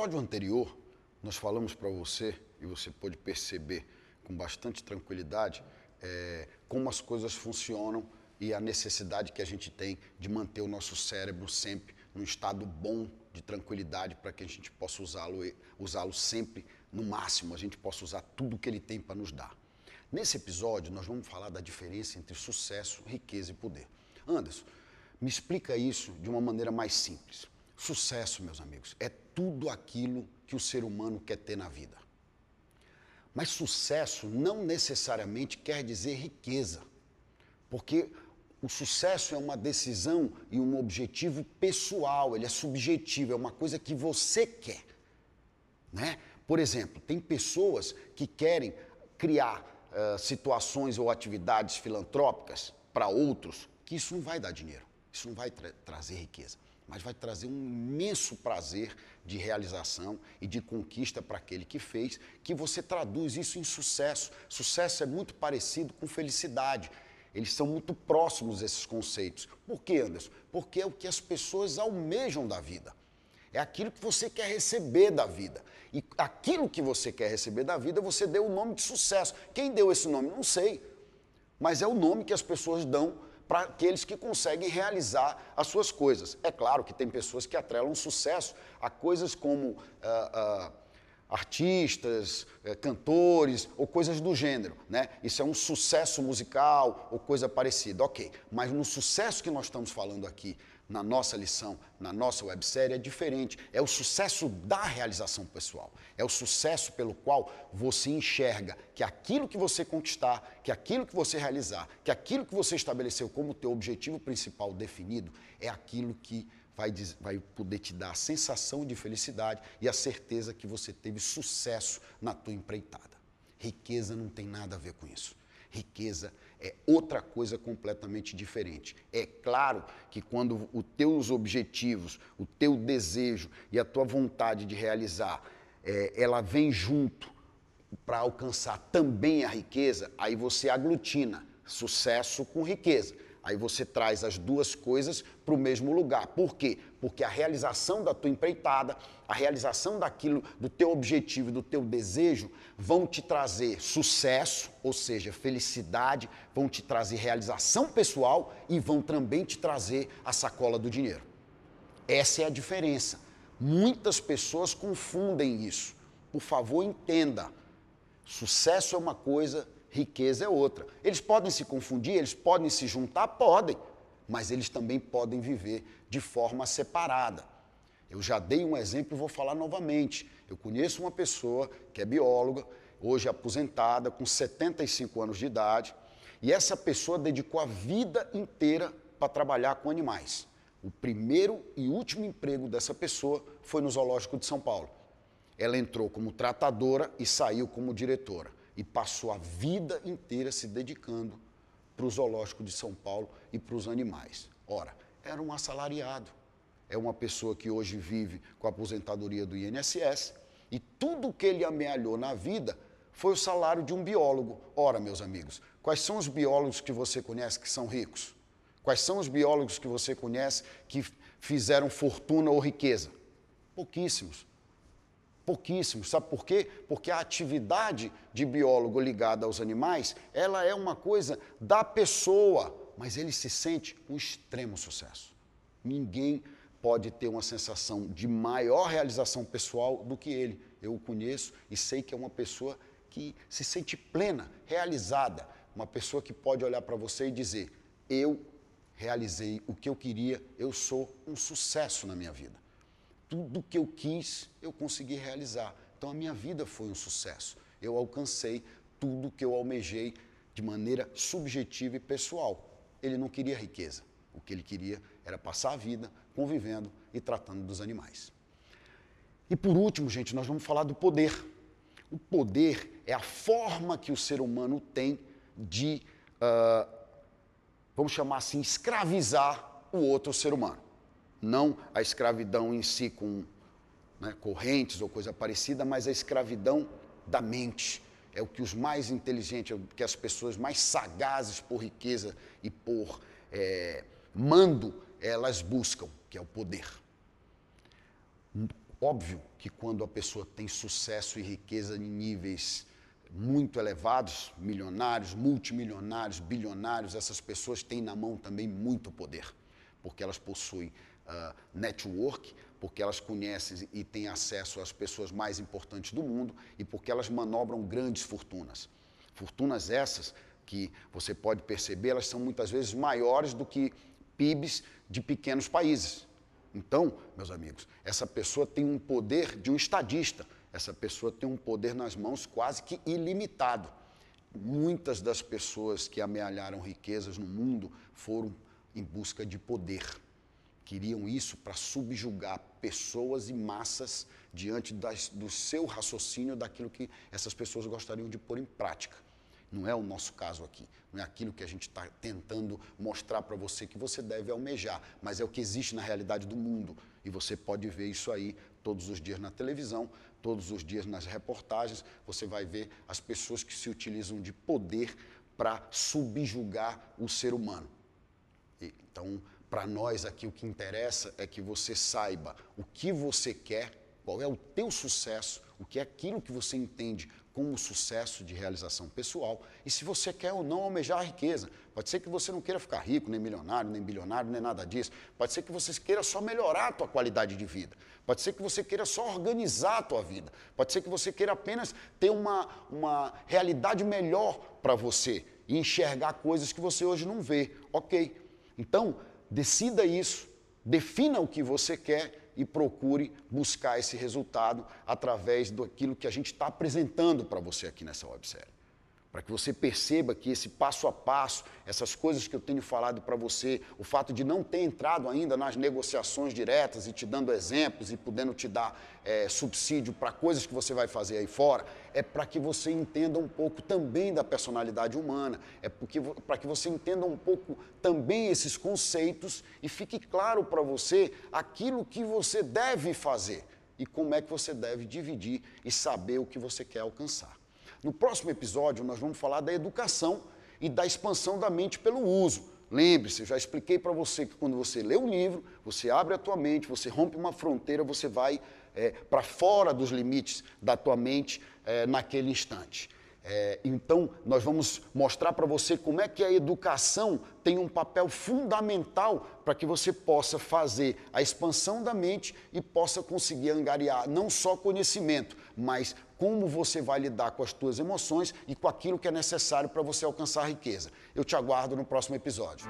Episódio anterior, nós falamos para você, e você pôde perceber com bastante tranquilidade, é, como as coisas funcionam e a necessidade que a gente tem de manter o nosso cérebro sempre num estado bom de tranquilidade para que a gente possa usá-lo usá sempre no máximo, a gente possa usar tudo que ele tem para nos dar. Nesse episódio, nós vamos falar da diferença entre sucesso, riqueza e poder. Anderson, me explica isso de uma maneira mais simples. Sucesso, meus amigos, é tudo aquilo que o ser humano quer ter na vida. Mas sucesso não necessariamente quer dizer riqueza, porque o sucesso é uma decisão e um objetivo pessoal, ele é subjetivo, é uma coisa que você quer. Né? Por exemplo, tem pessoas que querem criar uh, situações ou atividades filantrópicas para outros, que isso não vai dar dinheiro, isso não vai tra trazer riqueza, mas vai trazer um imenso prazer de realização e de conquista para aquele que fez, que você traduz isso em sucesso. Sucesso é muito parecido com felicidade. Eles são muito próximos esses conceitos. Por quê, Anderson? Porque é o que as pessoas almejam da vida. É aquilo que você quer receber da vida. E aquilo que você quer receber da vida, você deu o nome de sucesso. Quem deu esse nome? Não sei. Mas é o nome que as pessoas dão para aqueles que conseguem realizar as suas coisas. É claro que tem pessoas que atrelam sucesso a coisas como. Uh, uh, artistas, eh, cantores ou coisas do gênero, né? Isso é um sucesso musical ou coisa parecida, ok. Mas no sucesso que nós estamos falando aqui, na nossa lição, na nossa websérie, é diferente. É o sucesso da realização pessoal. É o sucesso pelo qual você enxerga que aquilo que você conquistar, que aquilo que você realizar, que aquilo que você estabeleceu como teu objetivo principal definido, é aquilo que vai, vai poder te dar a sensação de felicidade e a certeza que você teve sucesso na tua empreitada. Riqueza não tem nada a ver com isso. Riqueza é outra coisa completamente diferente. É claro que quando os teus objetivos, o teu desejo e a tua vontade de realizar, é, ela vem junto para alcançar também a riqueza, aí você aglutina sucesso com riqueza. Aí você traz as duas coisas para o mesmo lugar. Por quê? Porque a realização da tua empreitada, a realização daquilo, do teu objetivo, do teu desejo, vão te trazer sucesso, ou seja, felicidade, vão te trazer realização pessoal e vão também te trazer a sacola do dinheiro. Essa é a diferença. Muitas pessoas confundem isso. Por favor, entenda. Sucesso é uma coisa, riqueza é outra. Eles podem se confundir, eles podem se juntar, podem, mas eles também podem viver de forma separada. Eu já dei um exemplo e vou falar novamente. Eu conheço uma pessoa que é bióloga, hoje aposentada, com 75 anos de idade, e essa pessoa dedicou a vida inteira para trabalhar com animais. O primeiro e último emprego dessa pessoa foi no Zoológico de São Paulo. Ela entrou como tratadora e saiu como diretora e passou a vida inteira se dedicando para o zoológico de São Paulo e para os animais. Ora, era um assalariado. É uma pessoa que hoje vive com a aposentadoria do INSS e tudo que ele amealhou na vida foi o salário de um biólogo. Ora, meus amigos, quais são os biólogos que você conhece que são ricos? Quais são os biólogos que você conhece que fizeram fortuna ou riqueza? Pouquíssimos. Pouquíssimos. Sabe por quê? Porque a atividade de biólogo ligada aos animais, ela é uma coisa da pessoa, mas ele se sente um extremo sucesso. Ninguém pode ter uma sensação de maior realização pessoal do que ele. Eu o conheço e sei que é uma pessoa que se sente plena, realizada, uma pessoa que pode olhar para você e dizer: Eu realizei o que eu queria, eu sou um sucesso na minha vida tudo que eu quis, eu consegui realizar. Então a minha vida foi um sucesso. Eu alcancei tudo que eu almejei de maneira subjetiva e pessoal. Ele não queria riqueza. O que ele queria era passar a vida convivendo e tratando dos animais. E por último, gente, nós vamos falar do poder. O poder é a forma que o ser humano tem de, uh, vamos chamar assim, escravizar o outro ser humano não a escravidão em si com né, correntes ou coisa parecida, mas a escravidão da mente. É o que os mais inteligentes, é o que as pessoas mais sagazes por riqueza e por é, mando, elas buscam, que é o poder. Óbvio que quando a pessoa tem sucesso e riqueza em níveis muito elevados, milionários, multimilionários, bilionários, essas pessoas têm na mão também muito poder, porque elas possuem uh, network, porque elas conhecem e têm acesso às pessoas mais importantes do mundo e porque elas manobram grandes fortunas. Fortunas essas que você pode perceber, elas são muitas vezes maiores do que PIBs de pequenos países. Então, meus amigos, essa pessoa tem um poder de um estadista, essa pessoa tem um poder nas mãos quase que ilimitado. Muitas das pessoas que amealharam riquezas no mundo foram em busca de poder. Queriam isso para subjugar pessoas e massas diante das, do seu raciocínio, daquilo que essas pessoas gostariam de pôr em prática. Não é o nosso caso aqui. Não é aquilo que a gente está tentando mostrar para você que você deve almejar, mas é o que existe na realidade do mundo. E você pode ver isso aí todos os dias na televisão, todos os dias nas reportagens. Você vai ver as pessoas que se utilizam de poder para subjugar o ser humano. Então, para nós aqui o que interessa é que você saiba o que você quer, qual é o teu sucesso, o que é aquilo que você entende como sucesso de realização pessoal e se você quer ou não almejar a riqueza. Pode ser que você não queira ficar rico, nem milionário, nem bilionário, nem nada disso. Pode ser que você queira só melhorar a tua qualidade de vida. Pode ser que você queira só organizar a tua vida. Pode ser que você queira apenas ter uma, uma realidade melhor para você e enxergar coisas que você hoje não vê. Ok. Então, decida isso, defina o que você quer e procure buscar esse resultado através daquilo que a gente está apresentando para você aqui nessa websérie. Para que você perceba que esse passo a passo, essas coisas que eu tenho falado para você, o fato de não ter entrado ainda nas negociações diretas e te dando exemplos e podendo te dar é, subsídio para coisas que você vai fazer aí fora, é para que você entenda um pouco também da personalidade humana, é para que você entenda um pouco também esses conceitos e fique claro para você aquilo que você deve fazer e como é que você deve dividir e saber o que você quer alcançar. No próximo episódio, nós vamos falar da educação e da expansão da mente pelo uso. Lembre-se, já expliquei para você que quando você lê um livro, você abre a tua mente, você rompe uma fronteira, você vai é, para fora dos limites da tua mente é, naquele instante. É, então, nós vamos mostrar para você como é que a educação tem um papel fundamental para que você possa fazer a expansão da mente e possa conseguir angariar não só conhecimento, mas como você vai lidar com as suas emoções e com aquilo que é necessário para você alcançar a riqueza. Eu te aguardo no próximo episódio.